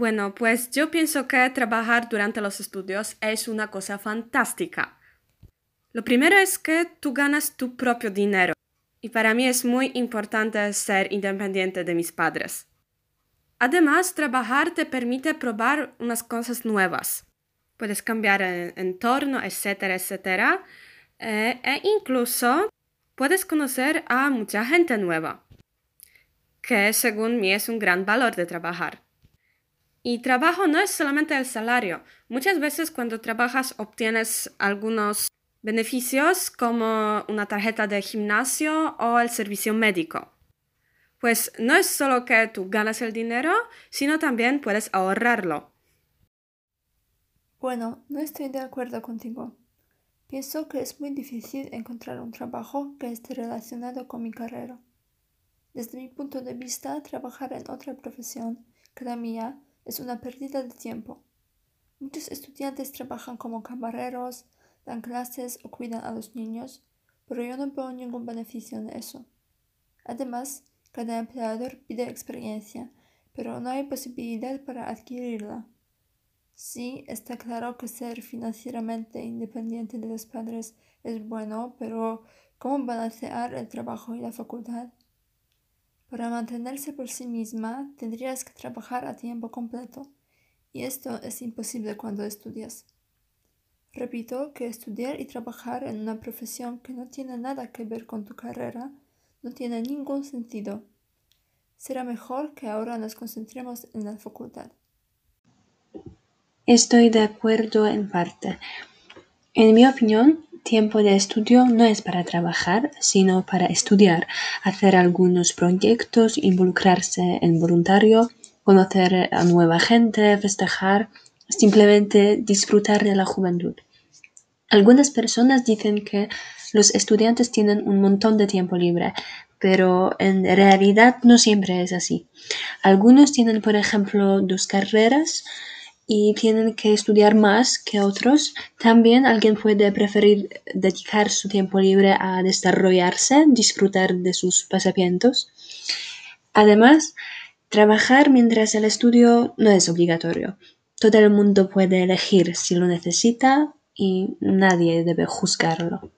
Bueno, pues yo pienso que trabajar durante los estudios es una cosa fantástica. Lo primero es que tú ganas tu propio dinero y para mí es muy importante ser independiente de mis padres. Además, trabajar te permite probar unas cosas nuevas. Puedes cambiar el entorno, etcétera, etcétera. Eh, e incluso puedes conocer a mucha gente nueva, que según mí es un gran valor de trabajar. Y trabajo no es solamente el salario. Muchas veces cuando trabajas obtienes algunos beneficios como una tarjeta de gimnasio o el servicio médico. Pues no es solo que tú ganas el dinero, sino también puedes ahorrarlo. Bueno, no estoy de acuerdo contigo. Pienso que es muy difícil encontrar un trabajo que esté relacionado con mi carrera. Desde mi punto de vista, trabajar en otra profesión que la mía es una pérdida de tiempo. Muchos estudiantes trabajan como camareros, dan clases o cuidan a los niños, pero yo no veo ningún beneficio en eso. Además, cada empleador pide experiencia, pero no hay posibilidad para adquirirla. Sí, está claro que ser financieramente independiente de los padres es bueno, pero ¿cómo balancear el trabajo y la facultad? Para mantenerse por sí misma tendrías que trabajar a tiempo completo, y esto es imposible cuando estudias. Repito que estudiar y trabajar en una profesión que no tiene nada que ver con tu carrera no tiene ningún sentido. Será mejor que ahora nos concentremos en la facultad. Estoy de acuerdo en parte. En mi opinión, tiempo de estudio no es para trabajar, sino para estudiar, hacer algunos proyectos, involucrarse en voluntario, conocer a nueva gente, festejar, simplemente disfrutar de la juventud. Algunas personas dicen que los estudiantes tienen un montón de tiempo libre, pero en realidad no siempre es así. Algunos tienen, por ejemplo, dos carreras, y tienen que estudiar más que otros. También alguien puede preferir dedicar su tiempo libre a desarrollarse, disfrutar de sus pasatiempos. Además, trabajar mientras el estudio no es obligatorio. Todo el mundo puede elegir si lo necesita y nadie debe juzgarlo.